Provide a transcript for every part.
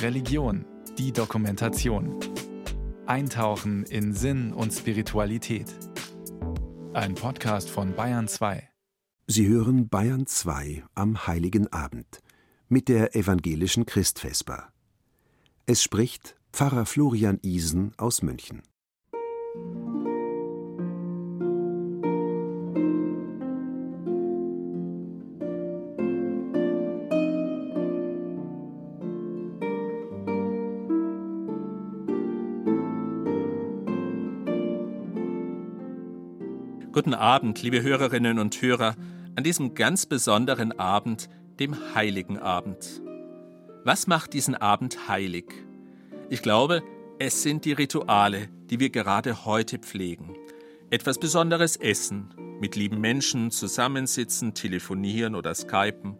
Religion, die Dokumentation. Eintauchen in Sinn und Spiritualität. Ein Podcast von Bayern 2. Sie hören Bayern 2 am Heiligen Abend mit der evangelischen Christvesper. Es spricht Pfarrer Florian Isen aus München. Guten Abend, liebe Hörerinnen und Hörer, an diesem ganz besonderen Abend, dem heiligen Abend. Was macht diesen Abend heilig? Ich glaube, es sind die Rituale, die wir gerade heute pflegen. Etwas Besonderes essen, mit lieben Menschen zusammensitzen, telefonieren oder skypen.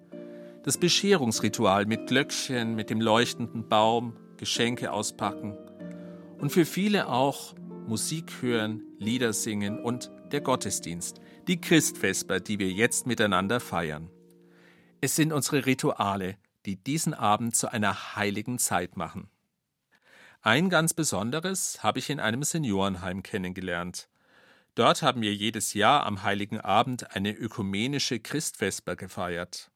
Das Bescherungsritual mit Glöckchen, mit dem leuchtenden Baum, Geschenke auspacken. Und für viele auch Musik hören, Lieder singen und der Gottesdienst, die Christvesper, die wir jetzt miteinander feiern. Es sind unsere Rituale, die diesen Abend zu einer heiligen Zeit machen. Ein ganz besonderes habe ich in einem Seniorenheim kennengelernt. Dort haben wir jedes Jahr am heiligen Abend eine ökumenische Christvesper gefeiert.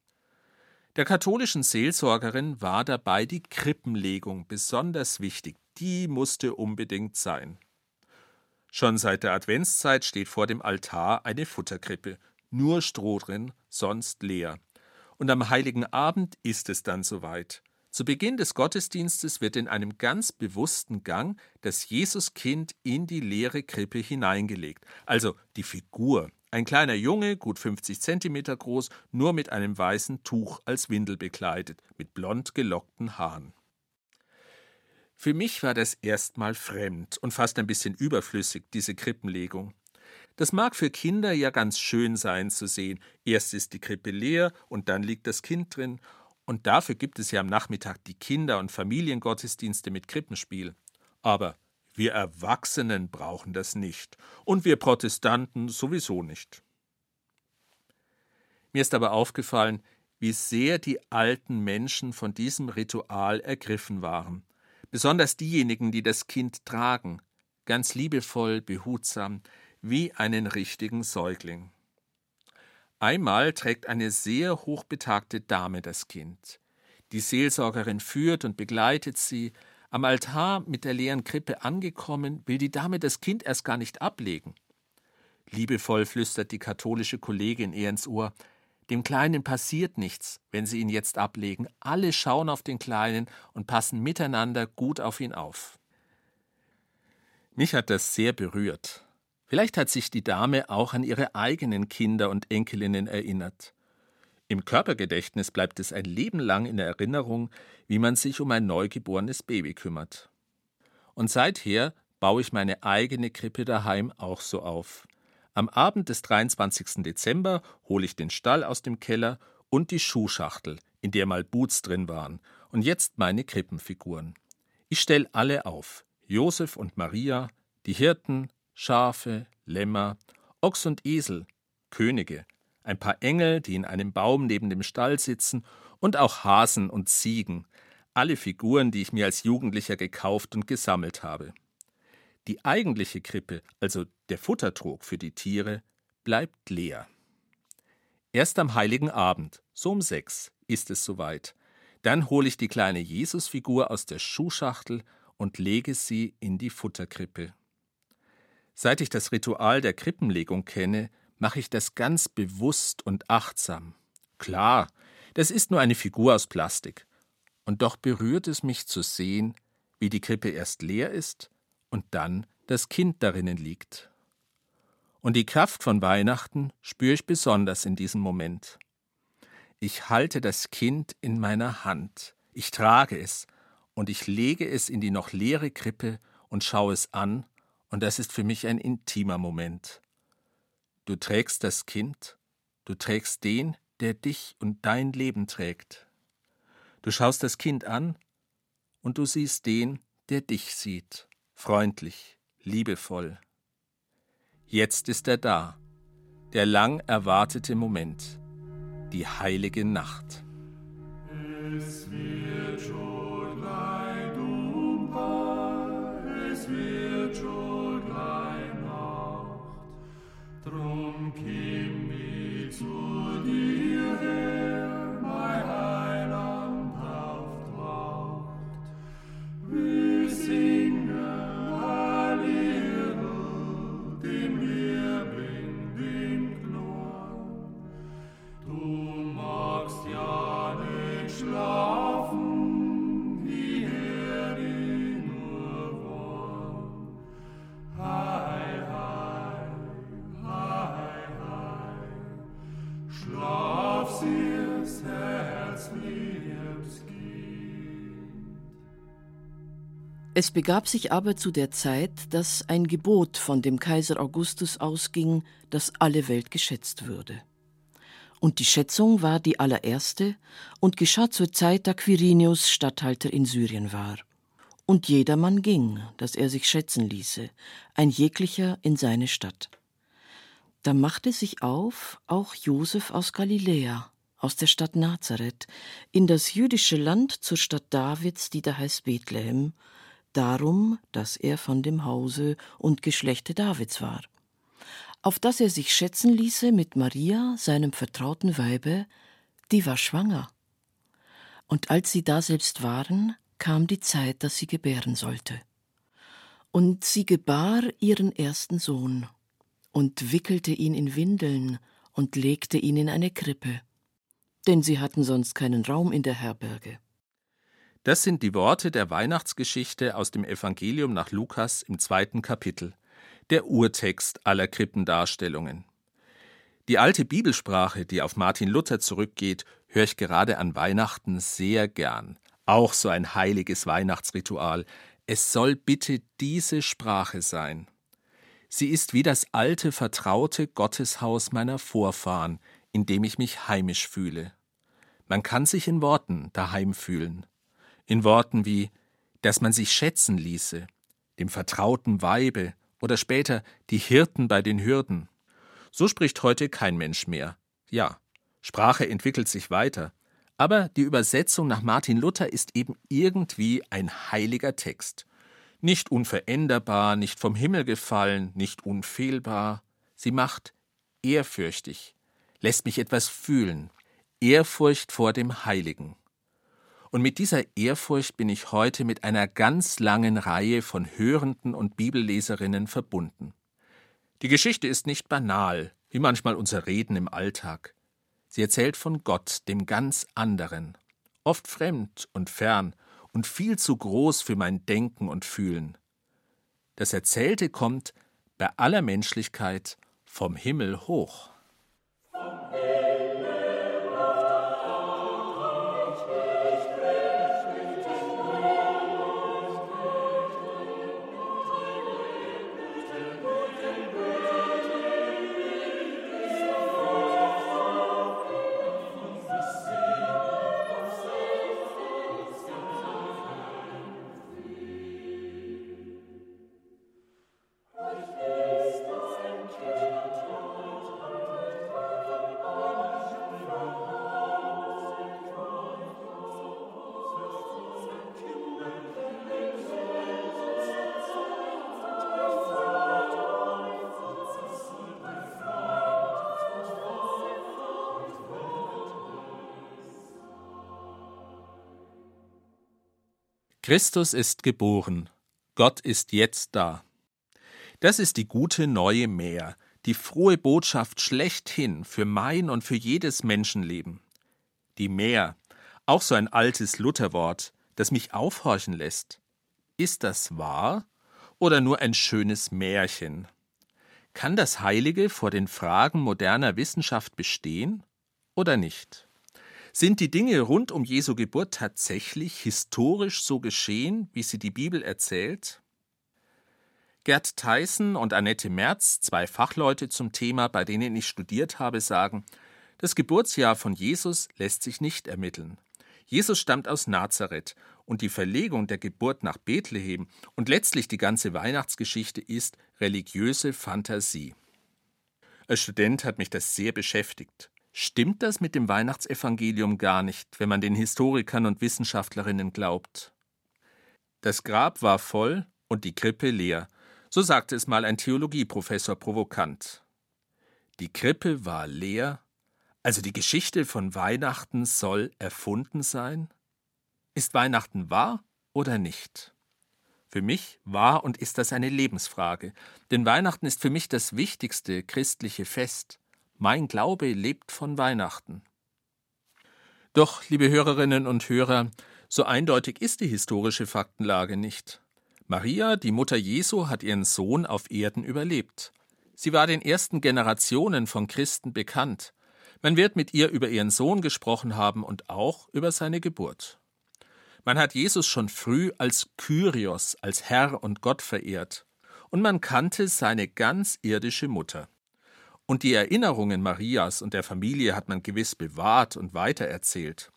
Der katholischen Seelsorgerin war dabei die Krippenlegung besonders wichtig. Die musste unbedingt sein. Schon seit der Adventszeit steht vor dem Altar eine Futterkrippe, nur Stroh drin, sonst leer. Und am heiligen Abend ist es dann soweit. Zu Beginn des Gottesdienstes wird in einem ganz bewussten Gang das Jesuskind in die leere Krippe hineingelegt, also die Figur. Ein kleiner Junge, gut 50 Zentimeter groß, nur mit einem weißen Tuch als Windel bekleidet, mit blond gelockten Haaren. Für mich war das erstmal fremd und fast ein bisschen überflüssig, diese Krippenlegung. Das mag für Kinder ja ganz schön sein zu sehen. Erst ist die Krippe leer und dann liegt das Kind drin. Und dafür gibt es ja am Nachmittag die Kinder- und Familiengottesdienste mit Krippenspiel. Aber wir Erwachsenen brauchen das nicht. Und wir Protestanten sowieso nicht. Mir ist aber aufgefallen, wie sehr die alten Menschen von diesem Ritual ergriffen waren besonders diejenigen, die das Kind tragen, ganz liebevoll, behutsam, wie einen richtigen Säugling. Einmal trägt eine sehr hochbetagte Dame das Kind. Die Seelsorgerin führt und begleitet sie. Am Altar mit der leeren Krippe angekommen, will die Dame das Kind erst gar nicht ablegen. Liebevoll flüstert die katholische Kollegin ihr ins Ohr, dem Kleinen passiert nichts, wenn Sie ihn jetzt ablegen. Alle schauen auf den Kleinen und passen miteinander gut auf ihn auf. Mich hat das sehr berührt. Vielleicht hat sich die Dame auch an ihre eigenen Kinder und Enkelinnen erinnert. Im Körpergedächtnis bleibt es ein Leben lang in Erinnerung, wie man sich um ein neugeborenes Baby kümmert. Und seither baue ich meine eigene Krippe daheim auch so auf. Am Abend des 23. Dezember hole ich den Stall aus dem Keller und die Schuhschachtel, in der mal Boots drin waren, und jetzt meine Krippenfiguren. Ich stelle alle auf: Josef und Maria, die Hirten, Schafe, Lämmer, Ochs und Esel, Könige, ein paar Engel, die in einem Baum neben dem Stall sitzen, und auch Hasen und Ziegen, alle Figuren, die ich mir als Jugendlicher gekauft und gesammelt habe. Die eigentliche Krippe, also der Futtertrog für die Tiere, bleibt leer. Erst am heiligen Abend, so um sechs, ist es soweit. Dann hole ich die kleine Jesusfigur aus der Schuhschachtel und lege sie in die Futterkrippe. Seit ich das Ritual der Krippenlegung kenne, mache ich das ganz bewusst und achtsam. Klar, das ist nur eine Figur aus Plastik. Und doch berührt es mich zu sehen, wie die Krippe erst leer ist und dann das Kind darinnen liegt. Und die Kraft von Weihnachten spüre ich besonders in diesem Moment. Ich halte das Kind in meiner Hand, ich trage es, und ich lege es in die noch leere Krippe und schaue es an, und das ist für mich ein intimer Moment. Du trägst das Kind, du trägst den, der dich und dein Leben trägt. Du schaust das Kind an, und du siehst den, der dich sieht freundlich, liebevoll. Jetzt ist er da, der lang erwartete Moment, die heilige Nacht. Es wird schon gleich dunkel, es wird schon gleich Nacht, drum komm ich zu dir her. Begab sich aber zu der Zeit, dass ein Gebot von dem Kaiser Augustus ausging, dass alle Welt geschätzt würde. Und die Schätzung war die allererste und geschah zur Zeit, da Quirinius Statthalter in Syrien war. Und jedermann ging, dass er sich schätzen ließe, ein jeglicher in seine Stadt. Da machte sich auf auch Josef aus Galiläa, aus der Stadt Nazareth, in das jüdische Land zur Stadt Davids, die da heißt Bethlehem, darum, dass er von dem Hause und Geschlechte Davids war, auf dass er sich schätzen ließe mit Maria, seinem vertrauten Weibe, die war schwanger. Und als sie daselbst waren, kam die Zeit, dass sie gebären sollte. Und sie gebar ihren ersten Sohn und wickelte ihn in Windeln und legte ihn in eine Krippe, denn sie hatten sonst keinen Raum in der Herberge. Das sind die Worte der Weihnachtsgeschichte aus dem Evangelium nach Lukas im zweiten Kapitel, der Urtext aller Krippendarstellungen. Die alte Bibelsprache, die auf Martin Luther zurückgeht, höre ich gerade an Weihnachten sehr gern. Auch so ein heiliges Weihnachtsritual. Es soll bitte diese Sprache sein. Sie ist wie das alte, vertraute Gotteshaus meiner Vorfahren, in dem ich mich heimisch fühle. Man kann sich in Worten daheim fühlen in Worten wie dass man sich schätzen ließe, dem vertrauten Weibe oder später die Hirten bei den Hürden. So spricht heute kein Mensch mehr. Ja, Sprache entwickelt sich weiter, aber die Übersetzung nach Martin Luther ist eben irgendwie ein heiliger Text. Nicht unveränderbar, nicht vom Himmel gefallen, nicht unfehlbar. Sie macht ehrfürchtig, lässt mich etwas fühlen, Ehrfurcht vor dem Heiligen. Und mit dieser Ehrfurcht bin ich heute mit einer ganz langen Reihe von Hörenden und Bibelleserinnen verbunden. Die Geschichte ist nicht banal, wie manchmal unser Reden im Alltag. Sie erzählt von Gott, dem ganz anderen, oft fremd und fern und viel zu groß für mein Denken und Fühlen. Das Erzählte kommt bei aller Menschlichkeit vom Himmel hoch. Christus ist geboren, Gott ist jetzt da. Das ist die gute neue Mehr, die frohe Botschaft schlechthin für mein und für jedes Menschenleben. Die Mehr, auch so ein altes Lutherwort, das mich aufhorchen lässt. Ist das wahr oder nur ein schönes Märchen? Kann das Heilige vor den Fragen moderner Wissenschaft bestehen oder nicht? Sind die Dinge rund um Jesu Geburt tatsächlich historisch so geschehen, wie sie die Bibel erzählt? Gerd Theissen und Annette Merz, zwei Fachleute zum Thema, bei denen ich studiert habe, sagen, das Geburtsjahr von Jesus lässt sich nicht ermitteln. Jesus stammt aus Nazareth und die Verlegung der Geburt nach Bethlehem und letztlich die ganze Weihnachtsgeschichte ist religiöse Fantasie. Als Student hat mich das sehr beschäftigt. Stimmt das mit dem Weihnachtsevangelium gar nicht, wenn man den Historikern und Wissenschaftlerinnen glaubt? Das Grab war voll und die Krippe leer, so sagte es mal ein Theologieprofessor provokant. Die Krippe war leer, also die Geschichte von Weihnachten soll erfunden sein? Ist Weihnachten wahr oder nicht? Für mich war und ist das eine Lebensfrage, denn Weihnachten ist für mich das wichtigste christliche Fest. Mein Glaube lebt von Weihnachten. Doch, liebe Hörerinnen und Hörer, so eindeutig ist die historische Faktenlage nicht. Maria, die Mutter Jesu, hat ihren Sohn auf Erden überlebt. Sie war den ersten Generationen von Christen bekannt. Man wird mit ihr über ihren Sohn gesprochen haben und auch über seine Geburt. Man hat Jesus schon früh als Kyrios, als Herr und Gott verehrt, und man kannte seine ganz irdische Mutter. Und die Erinnerungen Marias und der Familie hat man gewiss bewahrt und weitererzählt.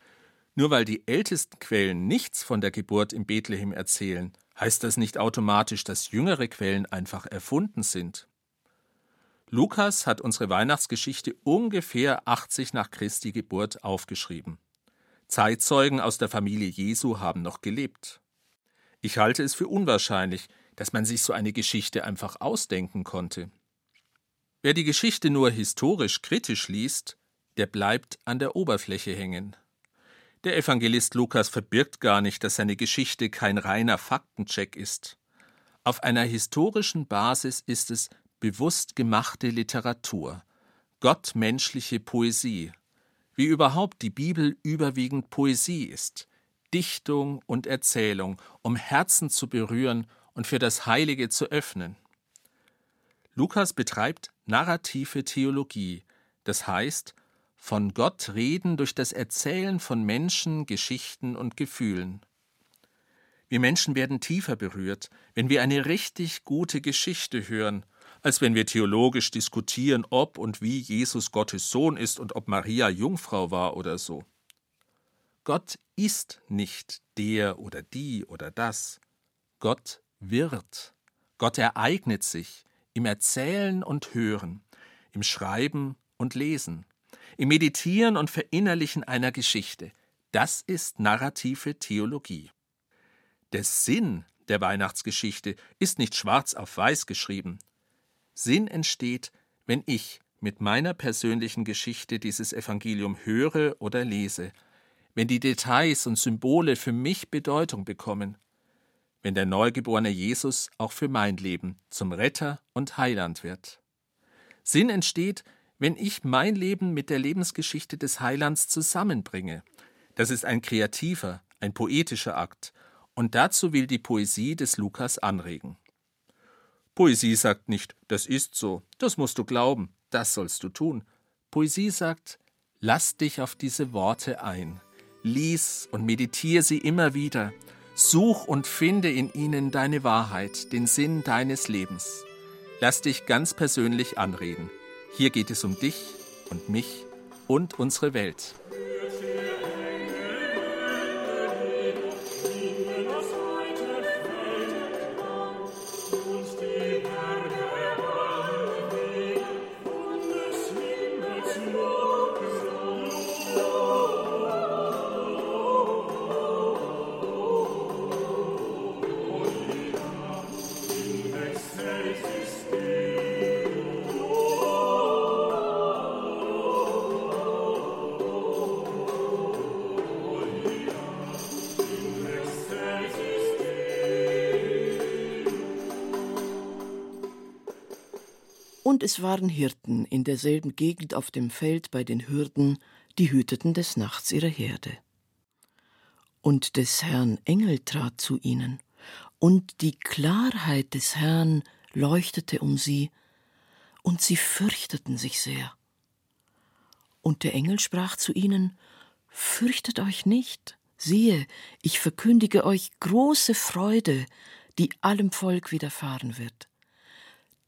Nur weil die ältesten Quellen nichts von der Geburt in Bethlehem erzählen, heißt das nicht automatisch, dass jüngere Quellen einfach erfunden sind. Lukas hat unsere Weihnachtsgeschichte ungefähr 80 nach Christi Geburt aufgeschrieben. Zeitzeugen aus der Familie Jesu haben noch gelebt. Ich halte es für unwahrscheinlich, dass man sich so eine Geschichte einfach ausdenken konnte. Wer die Geschichte nur historisch kritisch liest, der bleibt an der Oberfläche hängen. Der Evangelist Lukas verbirgt gar nicht, dass seine Geschichte kein reiner Faktencheck ist. Auf einer historischen Basis ist es bewusst gemachte Literatur, gottmenschliche Poesie, wie überhaupt die Bibel überwiegend Poesie ist, Dichtung und Erzählung, um Herzen zu berühren und für das Heilige zu öffnen. Lukas betreibt narrative Theologie, das heißt, von Gott reden durch das Erzählen von Menschen, Geschichten und Gefühlen. Wir Menschen werden tiefer berührt, wenn wir eine richtig gute Geschichte hören, als wenn wir theologisch diskutieren, ob und wie Jesus Gottes Sohn ist und ob Maria Jungfrau war oder so. Gott ist nicht der oder die oder das. Gott wird. Gott ereignet sich, im Erzählen und Hören, im Schreiben und Lesen, im Meditieren und Verinnerlichen einer Geschichte. Das ist narrative Theologie. Der Sinn der Weihnachtsgeschichte ist nicht schwarz auf weiß geschrieben. Sinn entsteht, wenn ich mit meiner persönlichen Geschichte dieses Evangelium höre oder lese, wenn die Details und Symbole für mich Bedeutung bekommen wenn der neugeborene Jesus auch für mein Leben zum Retter und Heiland wird. Sinn entsteht, wenn ich mein Leben mit der Lebensgeschichte des Heilands zusammenbringe. Das ist ein kreativer, ein poetischer Akt, und dazu will die Poesie des Lukas anregen. Poesie sagt nicht, das ist so, das musst du glauben, das sollst du tun. Poesie sagt, lass dich auf diese Worte ein, lies und meditiere sie immer wieder, Such und finde in ihnen deine Wahrheit, den Sinn deines Lebens. Lass dich ganz persönlich anreden. Hier geht es um dich und mich und unsere Welt. Und es waren Hirten in derselben Gegend auf dem Feld bei den Hürden, die hüteten des Nachts ihre Herde. Und des Herrn Engel trat zu ihnen, und die Klarheit des Herrn leuchtete um sie, und sie fürchteten sich sehr. Und der Engel sprach zu ihnen, Fürchtet euch nicht, siehe, ich verkündige euch große Freude, die allem Volk widerfahren wird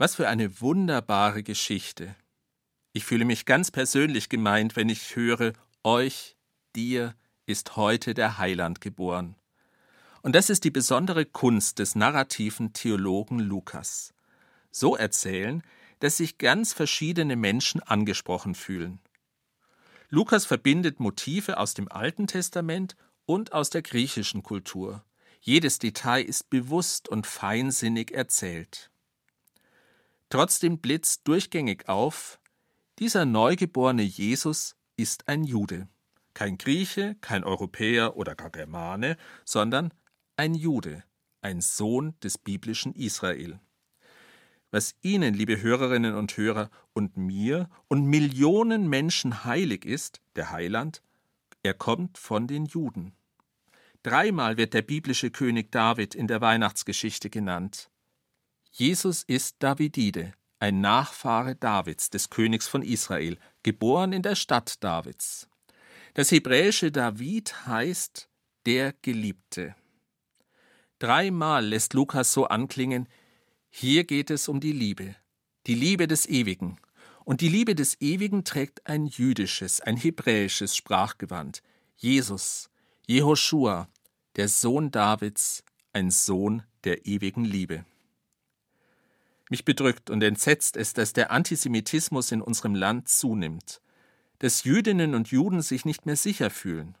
Was für eine wunderbare Geschichte. Ich fühle mich ganz persönlich gemeint, wenn ich höre, euch, dir ist heute der Heiland geboren. Und das ist die besondere Kunst des narrativen Theologen Lukas. So erzählen, dass sich ganz verschiedene Menschen angesprochen fühlen. Lukas verbindet Motive aus dem Alten Testament und aus der griechischen Kultur. Jedes Detail ist bewusst und feinsinnig erzählt. Trotzdem blitzt durchgängig auf, dieser neugeborene Jesus ist ein Jude. Kein Grieche, kein Europäer oder gar Germane, sondern ein Jude, ein Sohn des biblischen Israel. Was Ihnen, liebe Hörerinnen und Hörer, und mir und Millionen Menschen heilig ist, der Heiland, er kommt von den Juden. Dreimal wird der biblische König David in der Weihnachtsgeschichte genannt. Jesus ist Davidide, ein Nachfahre Davids, des Königs von Israel, geboren in der Stadt Davids. Das hebräische David heißt der Geliebte. Dreimal lässt Lukas so anklingen, hier geht es um die Liebe, die Liebe des Ewigen. Und die Liebe des Ewigen trägt ein jüdisches, ein hebräisches Sprachgewand. Jesus, Jehoschua, der Sohn Davids, ein Sohn der ewigen Liebe. Mich bedrückt und entsetzt es, dass der Antisemitismus in unserem Land zunimmt, dass Jüdinnen und Juden sich nicht mehr sicher fühlen.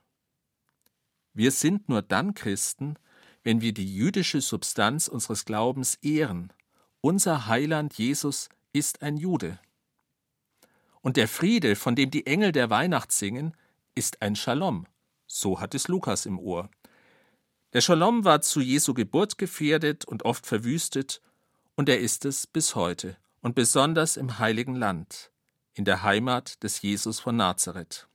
Wir sind nur dann Christen, wenn wir die jüdische Substanz unseres Glaubens ehren. Unser Heiland Jesus ist ein Jude. Und der Friede, von dem die Engel der Weihnacht singen, ist ein Shalom. So hat es Lukas im Ohr. Der Shalom war zu Jesu Geburt gefährdet und oft verwüstet, und er ist es bis heute, und besonders im heiligen Land, in der Heimat des Jesus von Nazareth.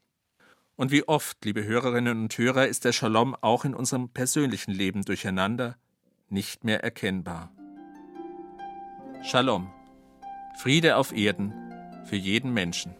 Und wie oft, liebe Hörerinnen und Hörer, ist der Shalom auch in unserem persönlichen Leben durcheinander, nicht mehr erkennbar. Shalom, Friede auf Erden für jeden Menschen.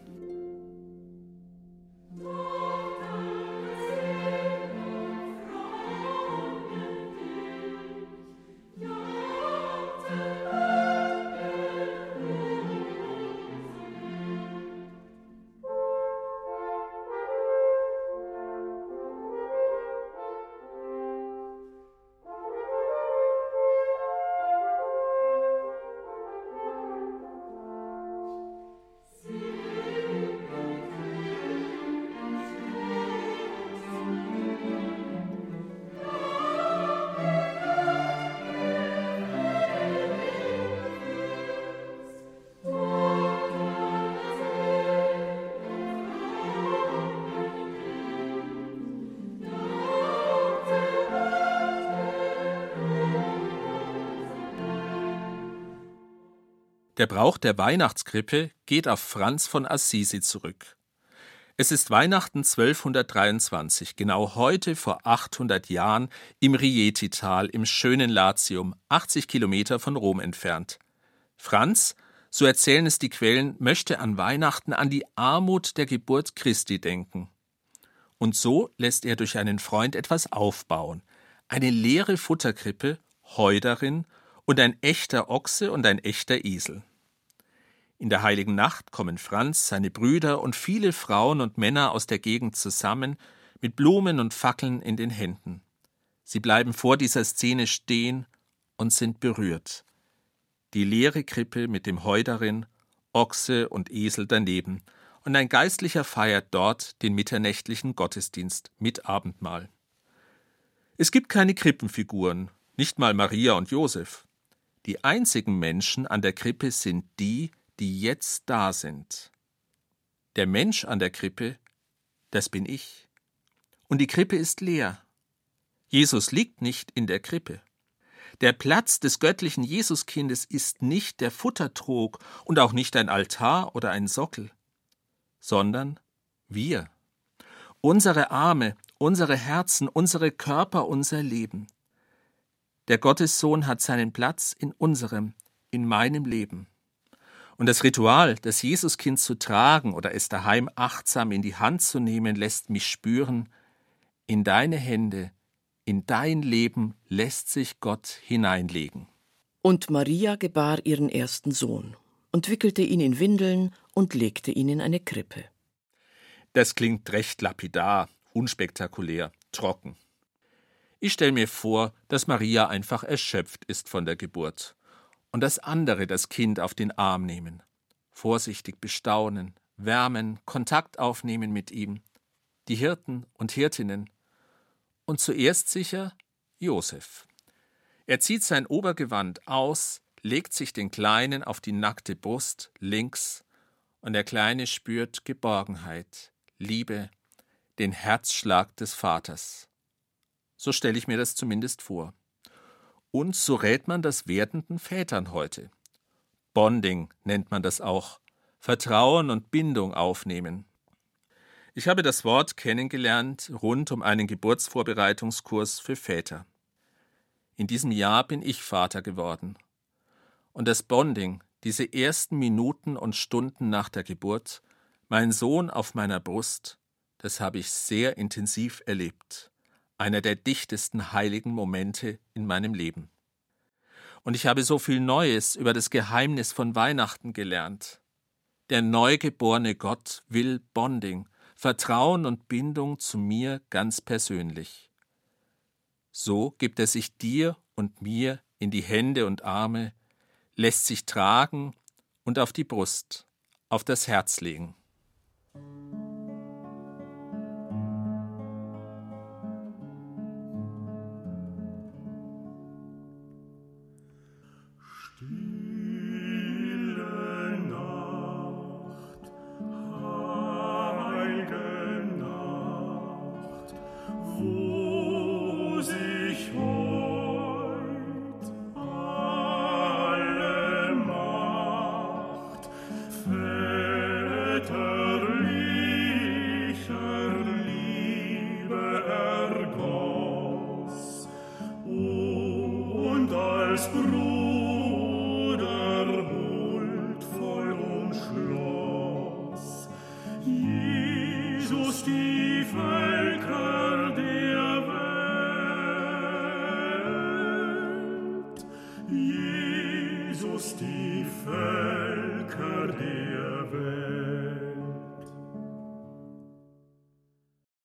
Der Brauch der Weihnachtskrippe geht auf Franz von Assisi zurück. Es ist Weihnachten 1223, genau heute vor 800 Jahren, im Rieti-Tal im schönen Latium, 80 Kilometer von Rom entfernt. Franz, so erzählen es die Quellen, möchte an Weihnachten an die Armut der Geburt Christi denken. Und so lässt er durch einen Freund etwas aufbauen. Eine leere Futterkrippe, Heu darin und ein echter Ochse und ein echter Esel. In der heiligen Nacht kommen Franz, seine Brüder und viele Frauen und Männer aus der Gegend zusammen, mit Blumen und Fackeln in den Händen. Sie bleiben vor dieser Szene stehen und sind berührt. Die leere Krippe mit dem Heu darin, Ochse und Esel daneben, und ein Geistlicher feiert dort den mitternächtlichen Gottesdienst mit Abendmahl. Es gibt keine Krippenfiguren, nicht mal Maria und Josef. Die einzigen Menschen an der Krippe sind die, die jetzt da sind. Der Mensch an der Krippe, das bin ich. Und die Krippe ist leer. Jesus liegt nicht in der Krippe. Der Platz des göttlichen Jesuskindes ist nicht der Futtertrog und auch nicht ein Altar oder ein Sockel, sondern wir. Unsere Arme, unsere Herzen, unsere Körper, unser Leben. Der Gottessohn hat seinen Platz in unserem, in meinem Leben. Und das Ritual, das Jesuskind zu tragen oder es daheim achtsam in die Hand zu nehmen, lässt mich spüren, in deine Hände, in dein Leben lässt sich Gott hineinlegen. Und Maria gebar ihren ersten Sohn und wickelte ihn in Windeln und legte ihn in eine Krippe. Das klingt recht lapidar, unspektakulär, trocken. Ich stelle mir vor, dass Maria einfach erschöpft ist von der Geburt und das andere das Kind auf den Arm nehmen, vorsichtig bestaunen, wärmen, Kontakt aufnehmen mit ihm, die Hirten und Hirtinnen, und zuerst sicher Josef. Er zieht sein Obergewand aus, legt sich den Kleinen auf die nackte Brust links, und der Kleine spürt Geborgenheit, Liebe, den Herzschlag des Vaters. So stelle ich mir das zumindest vor. Und so rät man das werdenden Vätern heute. Bonding nennt man das auch. Vertrauen und Bindung aufnehmen. Ich habe das Wort kennengelernt rund um einen Geburtsvorbereitungskurs für Väter. In diesem Jahr bin ich Vater geworden. Und das Bonding, diese ersten Minuten und Stunden nach der Geburt, mein Sohn auf meiner Brust, das habe ich sehr intensiv erlebt. Einer der dichtesten heiligen Momente in meinem Leben. Und ich habe so viel Neues über das Geheimnis von Weihnachten gelernt. Der neugeborene Gott will Bonding, Vertrauen und Bindung zu mir ganz persönlich. So gibt er sich dir und mir in die Hände und Arme, lässt sich tragen und auf die Brust, auf das Herz legen.